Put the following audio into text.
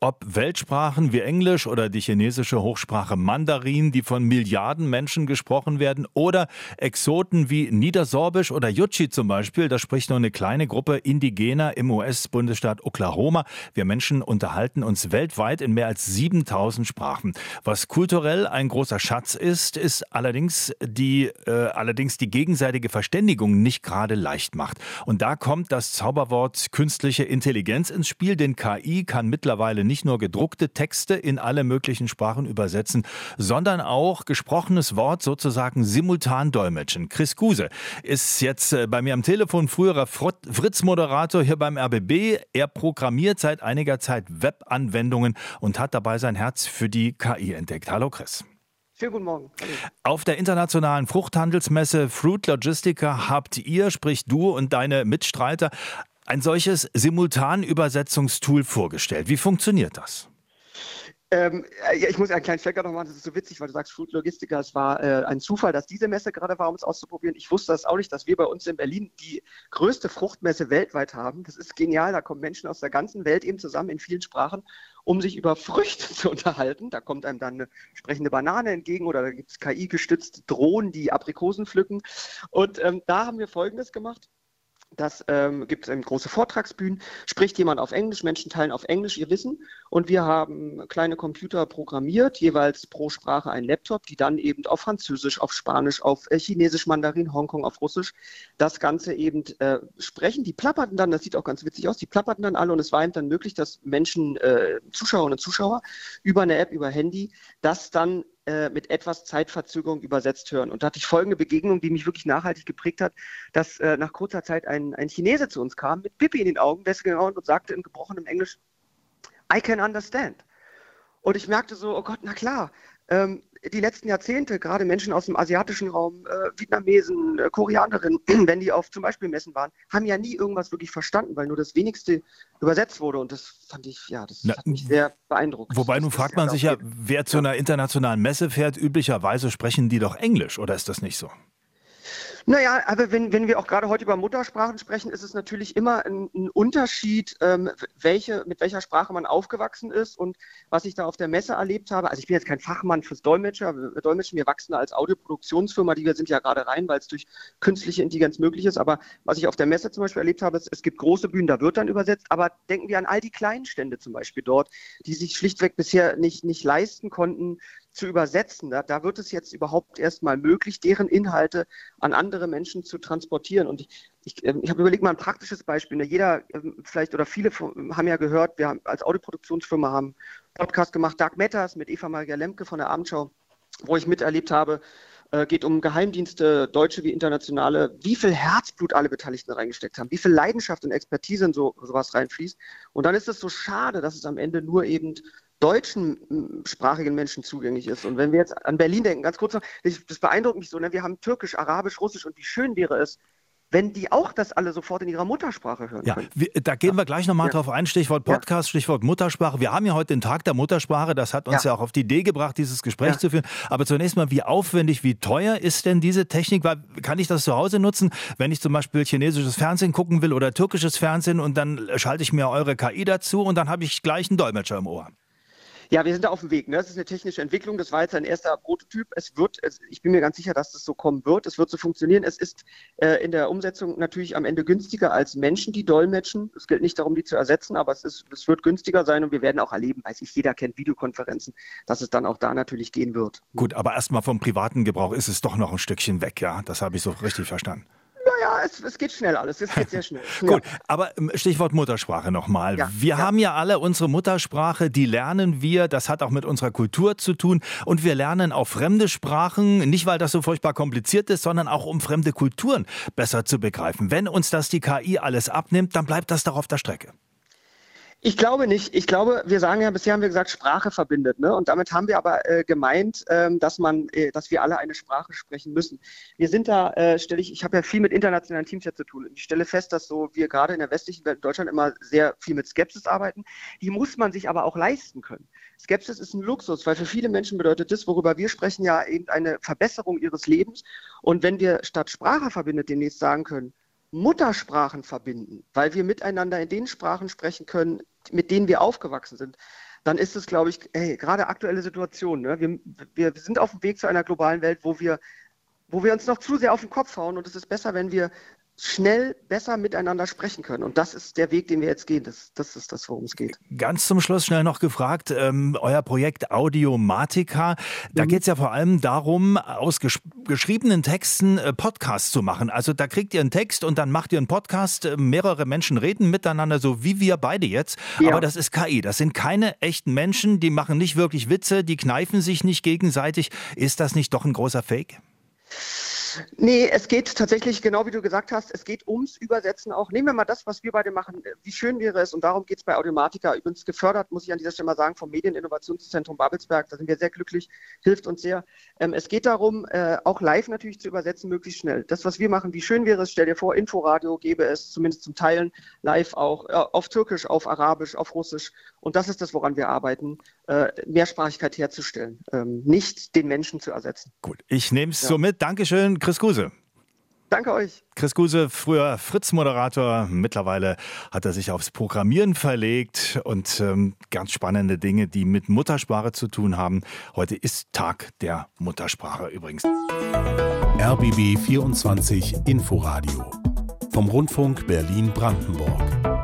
Ob Weltsprachen wie Englisch oder die chinesische Hochsprache Mandarin, die von Milliarden Menschen gesprochen werden, oder Exoten wie Niedersorbisch oder Yuchi zum Beispiel, das spricht nur eine kleine Gruppe Indigener im US-Bundesstaat Oklahoma. Wir Menschen unterhalten uns weltweit in mehr als 7000 Sprachen. Was kulturell ein großer Schatz ist, ist allerdings die, äh, allerdings die gegenseitige Verständigung nicht gerade leicht macht. Und da kommt das Zauberwort künstliche Intelligenz ins Spiel, denn KI kann mittlerweile nicht nur gedruckte Texte in alle möglichen Sprachen übersetzen, sondern auch gesprochenes Wort sozusagen simultan dolmetschen. Chris Guse ist jetzt äh, bei mir am Telefon, früherer Fritz-Moderator hier beim RBB. Er programmiert seit einiger Zeit Webanwendungen und hat dabei sein Herz für die KI entdeckt. Hallo Chris. Schönen guten Morgen. Hallo. Auf der internationalen Fruchthandelsmesse Fruit Logistica habt ihr, sprich du und deine Mitstreiter, ein solches Simultanübersetzungstool vorgestellt. Wie funktioniert das? Ähm, ja, ich muss einen kleinen Stecker noch machen, das ist so witzig, weil du sagst Food Logistiker, es war äh, ein Zufall, dass diese Messe gerade war, um es auszuprobieren. Ich wusste das auch nicht, dass wir bei uns in Berlin die größte Fruchtmesse weltweit haben. Das ist genial, da kommen Menschen aus der ganzen Welt eben zusammen in vielen Sprachen, um sich über Früchte zu unterhalten. Da kommt einem dann eine sprechende Banane entgegen oder da gibt es KI-gestützte Drohnen, die Aprikosen pflücken. Und ähm, da haben wir Folgendes gemacht. Das ähm, gibt es große Vortragsbühnen, spricht jemand auf Englisch, Menschen teilen auf Englisch ihr Wissen. Und wir haben kleine Computer programmiert, jeweils pro Sprache ein Laptop, die dann eben auf Französisch, auf Spanisch, auf äh, Chinesisch, Mandarin, Hongkong, auf Russisch das Ganze eben äh, sprechen. Die plapperten dann, das sieht auch ganz witzig aus, die plapperten dann alle. Und es war eben dann möglich, dass Menschen, äh, Zuschauerinnen und Zuschauer über eine App, über Handy, das dann äh, mit etwas Zeitverzögerung übersetzt hören. Und da hatte ich folgende Begegnung, die mich wirklich nachhaltig geprägt hat, dass äh, nach kurzer Zeit ein, ein Chinese zu uns kam mit Pippi in den Augen, deswegen und sagte in gebrochenem Englisch, I can understand. Und ich merkte so, oh Gott, na klar, ähm, die letzten Jahrzehnte, gerade Menschen aus dem asiatischen Raum, äh, Vietnamesen, äh, Koreanerinnen, wenn die auf zum Beispiel Messen waren, haben ja nie irgendwas wirklich verstanden, weil nur das Wenigste übersetzt wurde. Und das fand ich, ja, das Na, hat mich sehr beeindruckt. Wobei, nun fragt man sich ja, wer zu einer internationalen Messe fährt, üblicherweise sprechen die doch Englisch, oder ist das nicht so? Naja, aber wenn, wenn wir auch gerade heute über Muttersprachen sprechen, ist es natürlich immer ein, ein Unterschied, ähm, welche, mit welcher Sprache man aufgewachsen ist und was ich da auf der Messe erlebt habe. Also ich bin jetzt kein Fachmann fürs Dolmetscher, Dolmetschen, wir wachsen als Audioproduktionsfirma, die wir sind ja gerade rein, weil es durch künstliche Intelligenz möglich ist. Aber was ich auf der Messe zum Beispiel erlebt habe, ist, es gibt große Bühnen, da wird dann übersetzt, aber denken wir an all die kleinen Stände zum Beispiel dort, die sich schlichtweg bisher nicht, nicht leisten konnten, zu übersetzen. Da, da wird es jetzt überhaupt erstmal möglich, deren Inhalte an andere Menschen zu transportieren. Und ich, ich, ähm, ich habe überlegt, mal ein praktisches Beispiel. Ne? Jeder ähm, vielleicht oder viele haben ja gehört, wir haben als Audioproduktionsfirma haben Podcast gemacht, Dark Matters mit Eva Maria Lemke von der Abendschau, wo ich miterlebt habe, äh, geht um Geheimdienste, deutsche wie internationale, wie viel Herzblut alle Beteiligten reingesteckt haben, wie viel Leidenschaft und Expertise in so sowas reinfließt. Und dann ist es so schade, dass es am Ende nur eben deutschsprachigen Menschen zugänglich ist. Und wenn wir jetzt an Berlin denken, ganz kurz noch, das beeindruckt mich so, ne? wir haben Türkisch, Arabisch, Russisch und wie schön wäre es, wenn die auch das alle sofort in ihrer Muttersprache hören ja, können. Wir, da gehen ja. wir gleich nochmal ja. drauf ein. Stichwort Podcast, ja. Stichwort Muttersprache. Wir haben ja heute den Tag der Muttersprache. Das hat uns ja, auch auf die Idee gebracht, dieses Gespräch zu führen. Aber zunächst mal, wie aufwendig, wie teuer ist denn diese Technik? Weil, kann ich das zu Hause nutzen, wenn ich zum Beispiel chinesisches Fernsehen gucken will oder türkisches Fernsehen und dann schalte ich mir eure KI dazu und dann habe ich gleich einen Dolmetscher im Ohr? Ja, wir sind da auf dem Weg. Ne? Das ist eine technische Entwicklung. Das war jetzt ein erster Prototyp. Es wird, es, ich bin mir ganz sicher, dass das so kommen wird. Es wird so funktionieren. Es ist äh, in der Umsetzung natürlich am Ende günstiger als Menschen, die dolmetschen. Es gilt nicht darum, die zu ersetzen, aber es, ist, es wird günstiger sein und wir werden auch erleben, weiß ich, jeder kennt Videokonferenzen, dass es dann auch da natürlich gehen wird. Gut, aber erstmal vom privaten Gebrauch ist es doch noch ein Stückchen weg, ja. Das habe ich so richtig verstanden es, es, geht schnell alles. Es geht sehr schnell. Gut, aber ähm, Stichwort Muttersprache nochmal. Ja, wir ja. haben ja alle unsere Muttersprache, die lernen wir. Das hat auch mit unserer Kultur zu tun. Und wir lernen auch fremde Sprachen, nicht weil das so furchtbar kompliziert ist, sondern auch um fremde Kulturen besser zu begreifen. Wenn uns das die KI alles abnimmt, dann bleibt das doch auf der Strecke. Ich glaube nicht. Ich glaube, wir sagen ja, bisher haben wir gesagt, Sprache verbindet. Ne? Und damit haben wir aber äh, gemeint, ähm, dass man, äh, dass wir alle eine Sprache sprechen müssen. Wir sind da, äh, stelle ich, ich habe ja viel mit internationalen Teams ja zu tun. Ich stelle fest, dass so wir gerade in der westlichen Welt in Deutschland immer sehr viel mit Skepsis arbeiten. Die muss man sich aber auch leisten können. Skepsis ist ein Luxus, weil für viele Menschen bedeutet das, worüber wir sprechen, ja eben eine Verbesserung ihres Lebens. Und wenn wir statt Sprache verbindet demnächst sagen können, Muttersprachen verbinden, weil wir miteinander in den Sprachen sprechen können, mit denen wir aufgewachsen sind, dann ist es, glaube ich, hey, gerade aktuelle Situation. Ne? Wir, wir sind auf dem Weg zu einer globalen Welt, wo wir, wo wir uns noch zu sehr auf den Kopf hauen und es ist besser, wenn wir schnell besser miteinander sprechen können. Und das ist der Weg, den wir jetzt gehen. Das, das ist das, worum es geht. Ganz zum Schluss schnell noch gefragt, ähm, euer Projekt Audiomatica, da mhm. geht es ja vor allem darum, aus gesch geschriebenen Texten äh, Podcasts zu machen. Also da kriegt ihr einen Text und dann macht ihr einen Podcast, äh, mehrere Menschen reden miteinander, so wie wir beide jetzt. Ja. Aber das ist KI, das sind keine echten Menschen, die machen nicht wirklich Witze, die kneifen sich nicht gegenseitig. Ist das nicht doch ein großer Fake? Nee, es geht tatsächlich, genau wie du gesagt hast, es geht ums Übersetzen auch. Nehmen wir mal das, was wir beide machen. Wie schön wäre es, und darum geht es bei Audiomatica, übrigens gefördert, muss ich an dieser Stelle mal sagen, vom Medieninnovationszentrum Babelsberg, da sind wir sehr glücklich, hilft uns sehr. Ähm, es geht darum, äh, auch live natürlich zu übersetzen, möglichst schnell. Das, was wir machen, wie schön wäre es, stell dir vor, Inforadio gäbe es zumindest zum Teilen live auch äh, auf Türkisch, auf Arabisch, auf Russisch. Und das ist das, woran wir arbeiten, äh, Mehrsprachigkeit herzustellen, ähm, nicht den Menschen zu ersetzen. Gut, ich nehme es ja. so mit. Dankeschön, Chris Guse. Danke euch. Chris Guse, früher Fritz-Moderator, mittlerweile hat er sich aufs Programmieren verlegt und ähm, ganz spannende Dinge, die mit Muttersprache zu tun haben. Heute ist Tag der Muttersprache übrigens. RBB 24 Inforadio vom Rundfunk Berlin-Brandenburg.